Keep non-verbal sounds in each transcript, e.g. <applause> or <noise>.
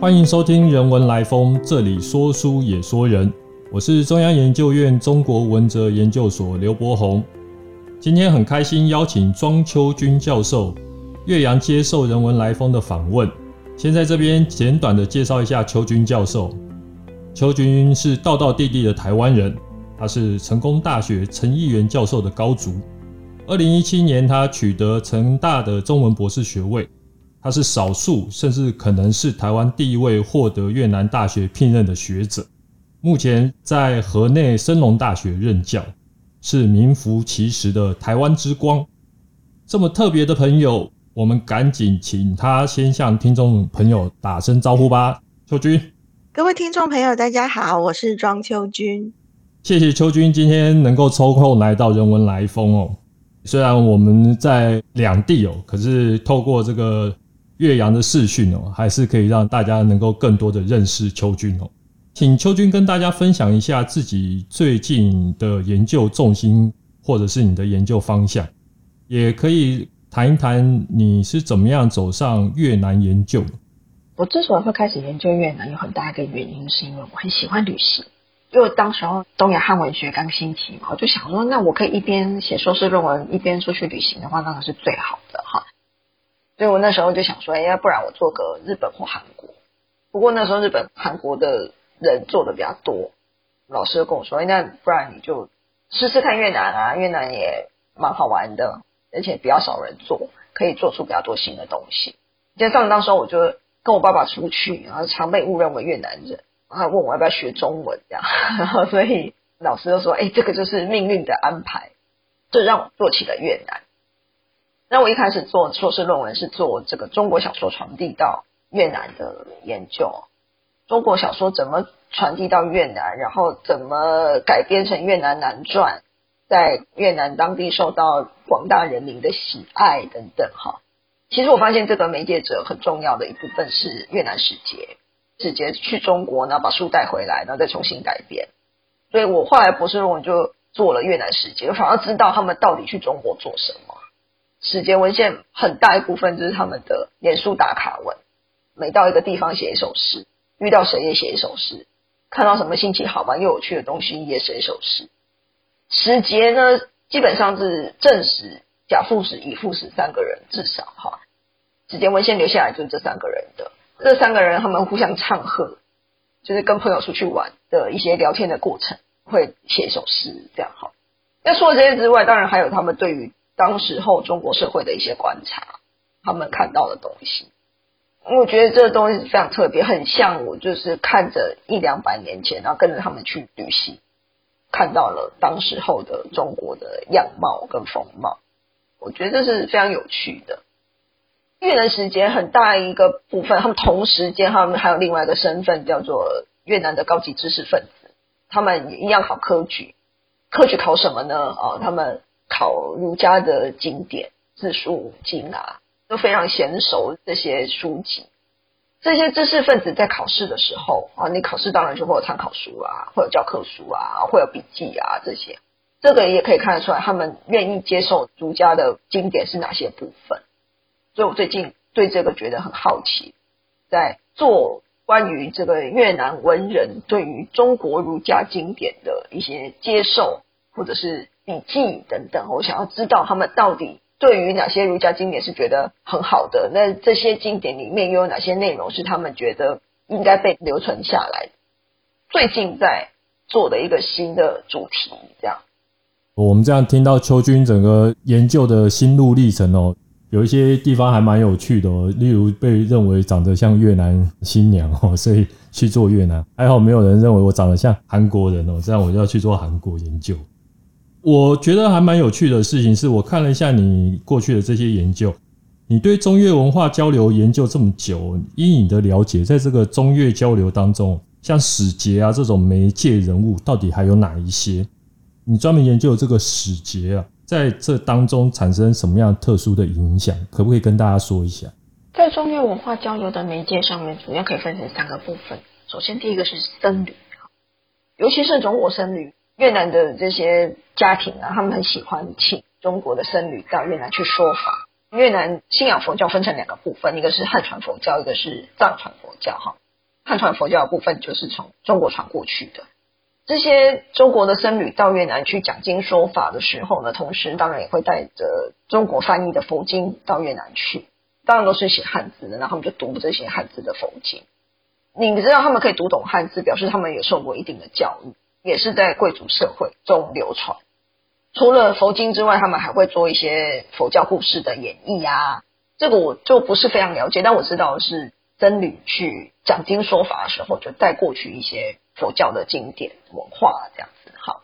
欢迎收听《人文来风》，这里说书也说人。我是中央研究院中国文哲研究所刘伯宏。今天很开心邀请庄秋君教授岳阳接受《人文来风》的访问。先在这边简短的介绍一下秋君教授。秋君是道道地地的台湾人，他是成功大学陈义元教授的高足。二零一七年，他取得成大的中文博士学位。他是少数，甚至可能是台湾第一位获得越南大学聘任的学者。目前在河内升龙大学任教，是名副其实的台湾之光。这么特别的朋友，我们赶紧请他先向听众朋友打声招呼吧。秋君，各位听众朋友，大家好，我是庄秋君。谢谢秋君今天能够抽空来到人文来风哦。虽然我们在两地哦，可是透过这个。岳阳的视讯哦，还是可以让大家能够更多的认识秋君哦。请秋君跟大家分享一下自己最近的研究重心，或者是你的研究方向，也可以谈一谈你是怎么样走上越南研究。我之所以会开始研究越南，有很大一个原因，是因为我很喜欢旅行。因为当时候东亚汉文学刚兴起嘛，我就想说，那我可以一边写硕士论文，一边出去旅行的话，那个是最好的哈。所以我那时候就想说，哎，要不然我做个日本或韩国。不过那时候日本、韩国的人做的比较多，老师就跟我说，那不然你就试试看越南啊，越南也蛮好玩的，而且比较少人做，可以做出比较多新的东西。加上当时候我就跟我爸爸出去，然后常被误认为越南人，然后问我要不要学中文这样，然 <laughs> 后所以老师就说，哎，这个就是命运的安排，就让我做起了越南。那我一开始做硕士论文是做这个中国小说传递到越南的研究，中国小说怎么传递到越南，然后怎么改编成越南南传，在越南当地受到广大人民的喜爱等等哈。其实我发现这个媒介者很重要的一部分是越南使节，使节去中国，然后把书带回来，然后再重新改编。所以我后来博士论文就做了越南使节，反而知道他们到底去中国做什么。史节文献很大一部分就是他们的脸书打卡文，每到一个地方写一首诗，遇到谁也写一首诗，看到什么新奇好玩又有趣的东西也写一首诗。史节呢，基本上是正史、甲副史、乙副史三个人至少哈，史节文献留下来就是这三个人的，这三个人他们互相唱和，就是跟朋友出去玩的一些聊天的过程，会写一首诗这样哈。那除了这些之外，当然还有他们对于当时候中国社会的一些观察，他们看到的东西，我觉得这个东西非常特别，很像我就是看着一两百年前，然后跟着他们去旅行，看到了当时候的中国的样貌跟风貌，我觉得这是非常有趣的。越南时间很大一个部分，他们同时间他们还有另外一个身份叫做越南的高级知识分子，他们一样考科举，科举考什么呢？啊，他们。考儒家的经典字书经啊，都非常娴熟这些书籍。这些知识分子在考试的时候啊，你考试当然就会有参考书啊，会有教科书啊，会有笔记啊这些。这个也可以看得出来，他们愿意接受儒家的经典是哪些部分。所以我最近对这个觉得很好奇，在做关于这个越南文人对于中国儒家经典的一些接受，或者是。笔记等等，我想要知道他们到底对于哪些儒家经典是觉得很好的，那这些经典里面又有哪些内容是他们觉得应该被留存下来？最近在做的一个新的主题，这样。我们这样听到秋君整个研究的心路历程哦，有一些地方还蛮有趣的哦，例如被认为长得像越南新娘哦，所以去做越南，还好没有人认为我长得像韩国人哦，这样我就要去做韩国研究。我觉得还蛮有趣的事情是，我看了一下你过去的这些研究，你对中越文化交流研究这么久，以你的了解，在这个中越交流当中，像使节啊这种媒介人物，到底还有哪一些？你专门研究这个使节啊，在这当中产生什么样特殊的影响？可不可以跟大家说一下？在中越文化交流的媒介上面，主要可以分成三个部分。首先，第一个是僧侣，尤其是中国僧侣。越南的这些家庭啊，他们很喜欢请中国的僧侣到越南去说法。越南信仰佛教分成两个部分，一个是汉传佛教，一个是藏传佛教。哈，汉传佛教的部分就是从中国传过去的。这些中国的僧侣到越南去讲经说法的时候呢，同时当然也会带着中国翻译的佛经到越南去，当然都是写汉字的，然后他们就读这些汉字的佛经。你知道他们可以读懂汉字，表示他们也受过一定的教育，也是在贵族社会中流传。除了佛经之外，他们还会做一些佛教故事的演绎啊。这个我就不是非常了解，但我知道是僧侣去讲经说法的时候，就带过去一些佛教的经典文化这样子。好，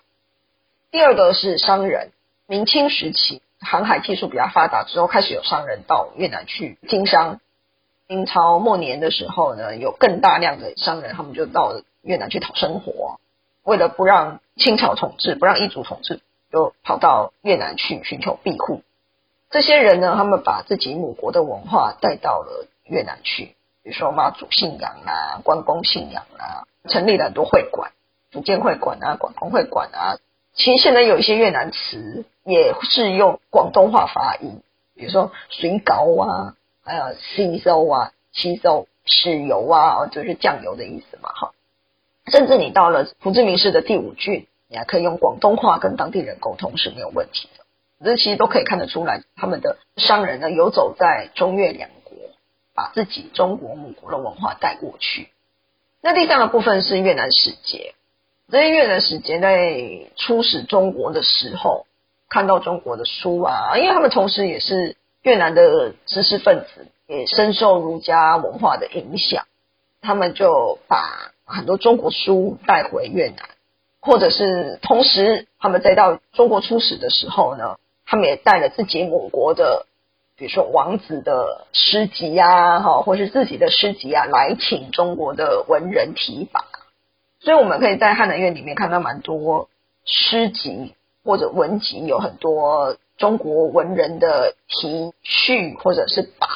第二个是商人，明清时期航海技术比较发达之后，开始有商人到越南去经商。明朝末年的时候呢，有更大量的商人，他们就到越南去讨生活，为了不让清朝统治，不让异族统治，就跑到越南去寻求庇护。这些人呢，他们把自己母国的文化带到了越南去，比如说妈祖信仰啊、关公信仰啊，成立了很多会馆，福建会馆啊、广东会馆啊。其实现在有一些越南词也是用广东话发音，比如说水饺啊。还有吸收啊，吸收豉油啊，就是酱油的意思嘛，哈。甚至你到了胡志明市的第五郡，你还可以用广东话跟当地人沟通是没有问题的。这其实都可以看得出来，他们的商人呢游走在中越两国，把自己中国母国的文化带过去。那第三个部分是越南使节，这些越南使节在出使中国的时候，看到中国的书啊，因为他们同时也是。越南的知识分子也深受儒家文化的影响，他们就把很多中国书带回越南，或者是同时他们再到中国出使的时候呢，他们也带了自己母国的，比如说王子的诗集呀，哈，或是自己的诗集啊，来请中国的文人提拔。所以我们可以在汉南院里面看到蛮多诗集或者文集，有很多。中国文人的题序或者是跋，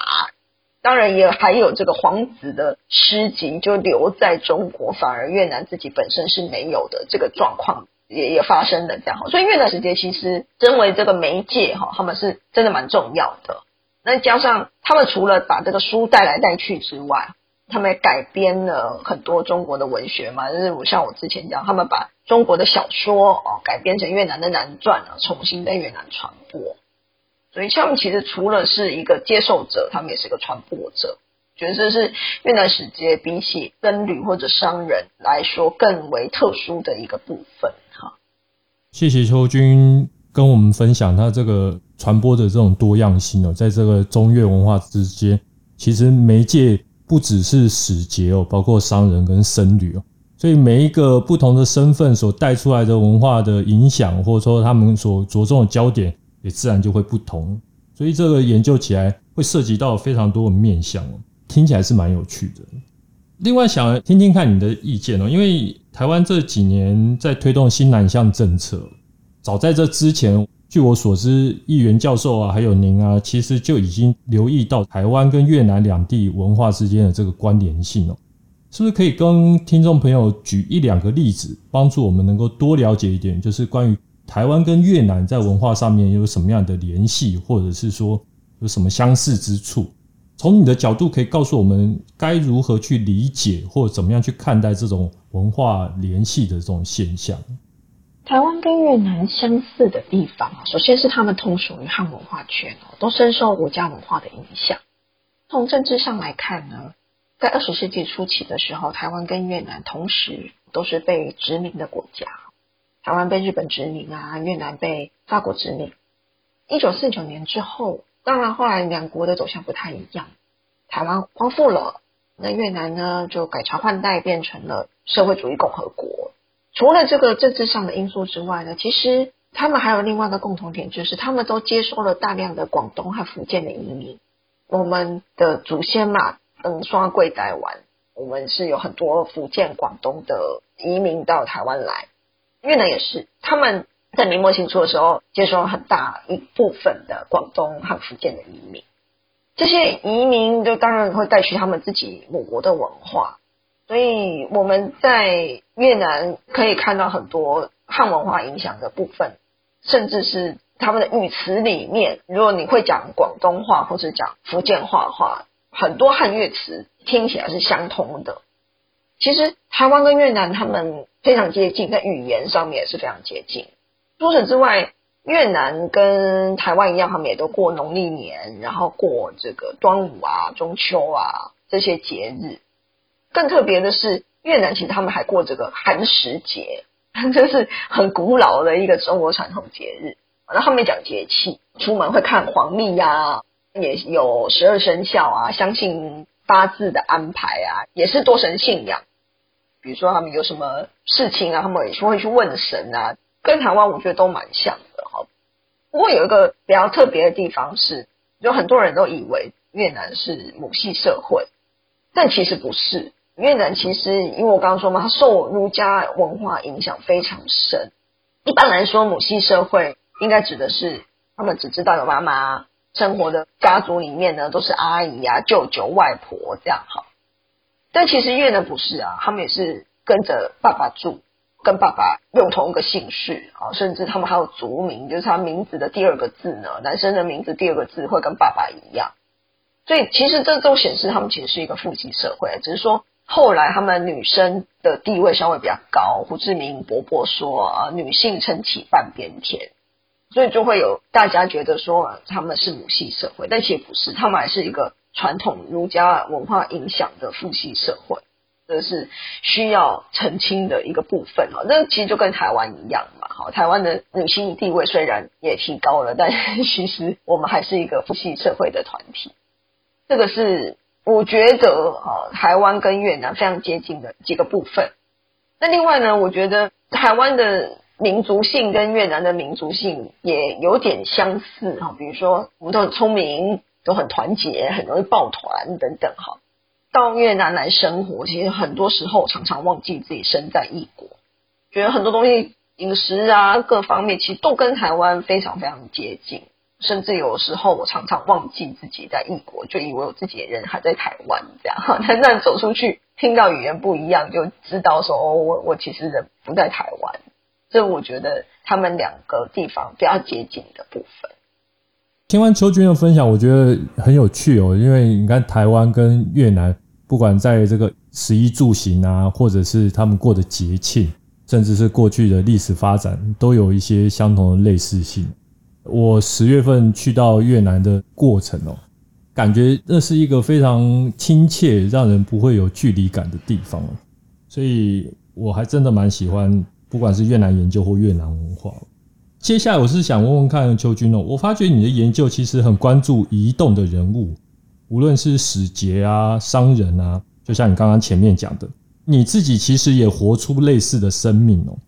当然也还有这个皇子的诗集就留在中国，反而越南自己本身是没有的这个状况也也发生的这样哈，所以越南时节其实身为这个媒介哈，他们是真的蛮重要的。那加上他们除了把这个书带来带去之外，他们改编了很多中国的文学嘛，就是我像我之前讲，他们把中国的小说哦改编成越南的南传啊，重新在越南传播。所以他们其实除了是一个接受者，他们也是个传播者。觉得这是越南使节比起僧侣或者商人来说更为特殊的一个部分。哈，谢谢秋君跟我们分享他这个传播的这种多样性哦，在这个中越文化之间，其实媒介。不只是使节哦，包括商人跟僧侣哦，所以每一个不同的身份所带出来的文化的影响，或者说他们所着重的焦点，也自然就会不同。所以这个研究起来会涉及到非常多的面向，听起来是蛮有趣的。另外，想听听看你的意见哦，因为台湾这几年在推动新南向政策，早在这之前。据我所知，议员教授啊，还有您啊，其实就已经留意到台湾跟越南两地文化之间的这个关联性哦。是不是可以跟听众朋友举一两个例子，帮助我们能够多了解一点，就是关于台湾跟越南在文化上面有什么样的联系，或者是说有什么相似之处？从你的角度，可以告诉我们该如何去理解，或怎么样去看待这种文化联系的这种现象？台湾跟越南相似的地方，首先是他们同属于汉文化圈，都深受儒家文化的影响。从政治上来看呢，在二十世纪初期的时候，台湾跟越南同时都是被殖民的国家，台湾被日本殖民啊，越南被法国殖民。一九四九年之后，当然后来两国的走向不太一样，台湾光复了，那越南呢就改朝换代，变成了社会主义共和国。除了这个政治上的因素之外呢，其实他们还有另外一个共同点，就是他们都接收了大量的广东和福建的移民。我们的祖先嘛，嗯，双贵台湾，我们是有很多福建、广东的移民到台湾来。越南也是，他们在明末清初的时候接收了很大一部分的广东和福建的移民。这些移民就当然会带去他们自己母国的文化。所以我们在越南可以看到很多汉文化影响的部分，甚至是他们的语词里面，如果你会讲广东话或者讲福建话的话，很多汉越词听起来是相通的。其实台湾跟越南他们非常接近，在语言上面也是非常接近。除此之外，越南跟台湾一样，他们也都过农历年，然后过这个端午啊、中秋啊这些节日。更特别的是，越南其实他们还过这个寒食节，<laughs> 这是很古老的一个中国传统节日。那他们讲节气，出门会看黄历呀，也有十二生肖啊，相信八字的安排啊，也是多神信仰。比如说他们有什么事情啊，他们也是会去问神啊，跟台湾我觉得都蛮像的哈。不过有一个比较特别的地方是，有很多人都以为越南是母系社会，但其实不是。越南其实因为我刚刚说嘛，它受儒家文化影响非常深。一般来说，母系社会。应该指的是他们只知道有妈妈生活的家族里面呢，都是阿姨啊、舅舅、外婆这样哈。但其实越南不是啊，他们也是跟着爸爸住，跟爸爸用同一个姓氏啊，甚至他们还有族名，就是他名字的第二个字呢，男生的名字第二个字会跟爸爸一样。所以其实这都显示他们其实是一个父系社会，只是说后来他们女生的地位稍微比较高。胡志明伯伯说啊，女性撑起半边天。所以就会有大家觉得说他们是母系社会，但其实不是，他们还是一个传统儒家文化影响的父系社会，这是需要澄清的一个部分哈。那其实就跟台湾一样嘛，好，台湾的女性地位虽然也提高了，但 <laughs> 其实我们还是一个父系社会的团体。这个是我觉得哈，台湾跟越南非常接近的几个部分。那另外呢，我觉得台湾的。民族性跟越南的民族性也有点相似哈，比如说我们都很聪明，都很团结，很容易抱团等等哈。到越南来生活，其实很多时候常常忘记自己身在异国，觉得很多东西饮食啊各方面其实都跟台湾非常非常接近，甚至有时候我常常忘记自己在异国，就以为我自己的人还在台湾这样哈。<laughs> 但那走出去听到语言不一样，就知道说哦，我我其实人不在台湾。这我觉得他们两个地方比较接近的部分。听完邱军的分享，我觉得很有趣哦，因为你看台湾跟越南，不管在这个食衣住行啊，或者是他们过的节庆，甚至是过去的历史发展，都有一些相同的类似性。我十月份去到越南的过程哦，感觉那是一个非常亲切、让人不会有距离感的地方，所以我还真的蛮喜欢。不管是越南研究或越南文化，接下来我是想问问看邱军哦，我发觉你的研究其实很关注移动的人物，无论是使节啊、商人啊，就像你刚刚前面讲的，你自己其实也活出类似的生命哦。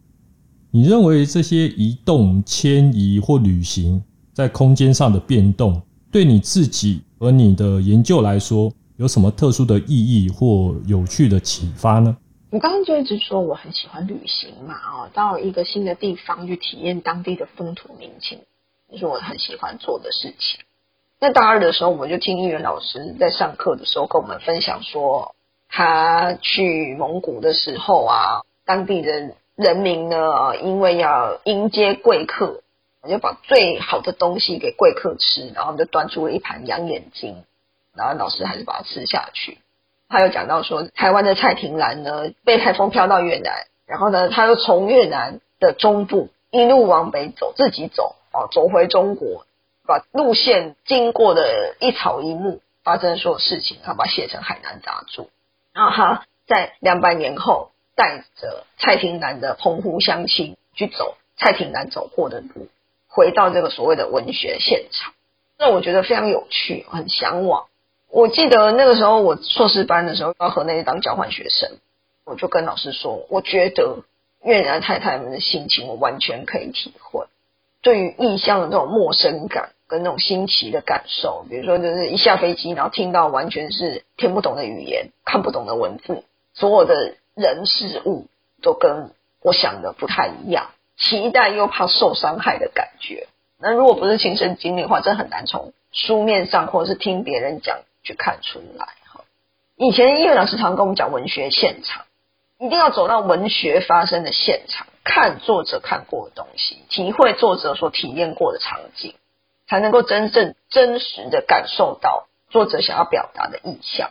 你认为这些移动、迁移或旅行在空间上的变动，对你自己和你的研究来说，有什么特殊的意义或有趣的启发呢？我刚刚就一直说我很喜欢旅行嘛，哦，到一个新的地方去体验当地的风土民情，这是我很喜欢做的事情。那大二的时候，我们就听英语老师在上课的时候跟我们分享说，他去蒙古的时候啊，当地的人民呢，因为要迎接贵客，就把最好的东西给贵客吃，然后就端出了一盘羊眼睛，然后老师还是把它吃下去。他有讲到说，台湾的蔡廷兰呢被台风飘到越南，然后呢，他又从越南的中部一路往北走，自己走哦，走回中国，把路线经过的一草一木发生的所有事情，他把写成《海南杂著》，然后他在两百年后带着蔡廷兰的澎湖乡亲去走蔡廷兰走过的路，回到这个所谓的文学现场，那我觉得非常有趣，很向往。我记得那个时候，我硕士班的时候要和那些当交换学生，我就跟老师说，我觉得越南太太们的心情，我完全可以体会。对于异乡的那种陌生感跟那种新奇的感受，比如说就是一下飞机，然后听到完全是听不懂的语言、看不懂的文字，所有的人事物都跟我想的不太一样，期待又怕受伤害的感觉。那如果不是亲身经历的话，真很难从书面上或者是听别人讲。去看出来哈，以前音乐老师常跟我们讲文学现场，一定要走到文学发生的现场，看作者看过的东西，体会作者所体验过的场景，才能够真正真实的感受到作者想要表达的意象。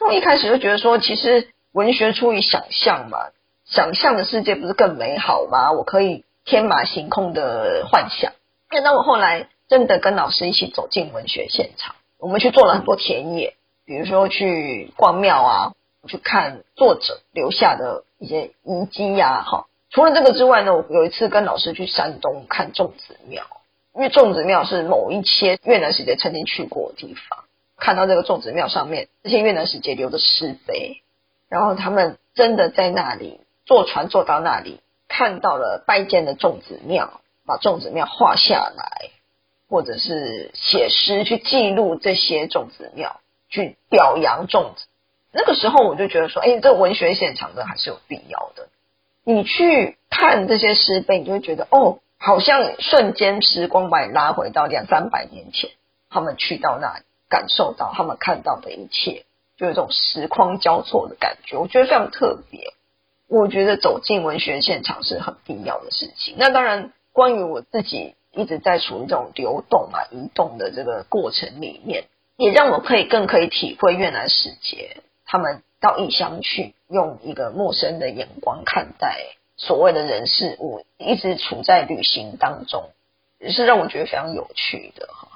我一开始就觉得说，其实文学出于想象嘛，想象的世界不是更美好吗？我可以天马行空的幻想。那我后来真的跟老师一起走进文学现场，我们去做了很多田野，比如说去逛庙啊，去看作者留下的一些遗迹呀。哈，除了这个之外呢，我有一次跟老师去山东看粽子庙，因为粽子庙是某一些越南使节曾经去过的地方，看到这个粽子庙上面这些越南使节留的石碑，然后他们真的在那里坐船坐到那里，看到了拜见的粽子庙，把粽子庙画下来。或者是写诗去记录这些种子庙，去表扬种子。那个时候我就觉得说，哎，这文学现场的还是有必要的。你去看这些诗碑，你就会觉得，哦，好像瞬间时光把你拉回到两三百年前，他们去到那里，感受到他们看到的一切，就有种时光交错的感觉。我觉得非常特别。我觉得走进文学现场是很必要的事情。那当然，关于我自己。一直在处于这种流动啊、移动的这个过程里面，也让我可以更可以体会越南使节他们到异乡去，用一个陌生的眼光看待所谓的人事物，一直处在旅行当中，也是让我觉得非常有趣的哈。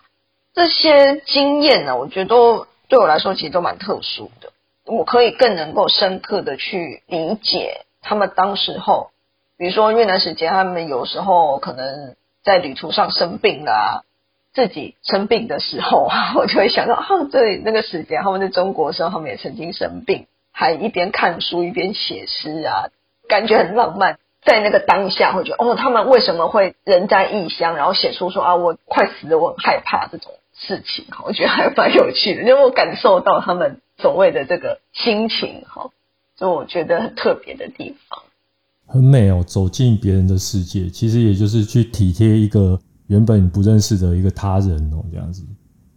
这些经验呢，我觉得都对我来说其实都蛮特殊的，我可以更能够深刻的去理解他们当时候，比如说越南使节他们有时候可能。在旅途上生病了，自己生病的时候啊，<laughs> 我就会想到啊，对那个时间，他们在中国的时候，他们也曾经生病，还一边看书一边写诗啊，感觉很浪漫。在那个当下，会觉得哦，他们为什么会人在异乡，然后写出说啊，我快死了，我很害怕这种事情，我觉得还蛮有趣的，因为我感受到他们所谓的这个心情哈，所以我觉得很特别的地方。很美哦，走进别人的世界，其实也就是去体贴一个原本不认识的一个他人哦，这样子。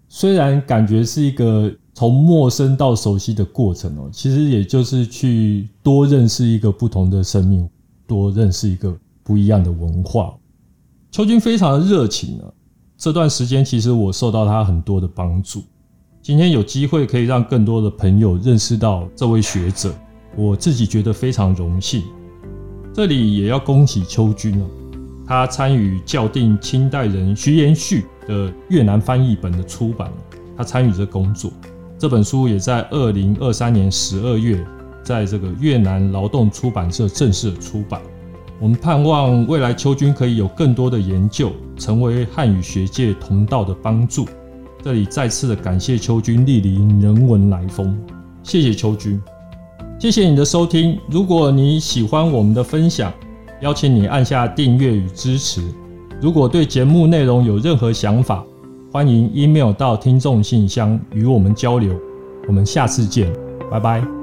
虽然感觉是一个从陌生到熟悉的过程哦，其实也就是去多认识一个不同的生命，多认识一个不一样的文化。秋君非常的热情啊，这段时间其实我受到他很多的帮助。今天有机会可以让更多的朋友认识到这位学者，我自己觉得非常荣幸。这里也要恭喜邱军哦，他参与校订清代人徐延旭的越南翻译本的出版他参与这工作。这本书也在二零二三年十二月，在这个越南劳动出版社正式出版。我们盼望未来邱军可以有更多的研究，成为汉语学界同道的帮助。这里再次的感谢邱军莅临人文来风，谢谢邱军。谢谢你的收听。如果你喜欢我们的分享，邀请你按下订阅与支持。如果对节目内容有任何想法，欢迎 email 到听众信箱与我们交流。我们下次见，拜拜。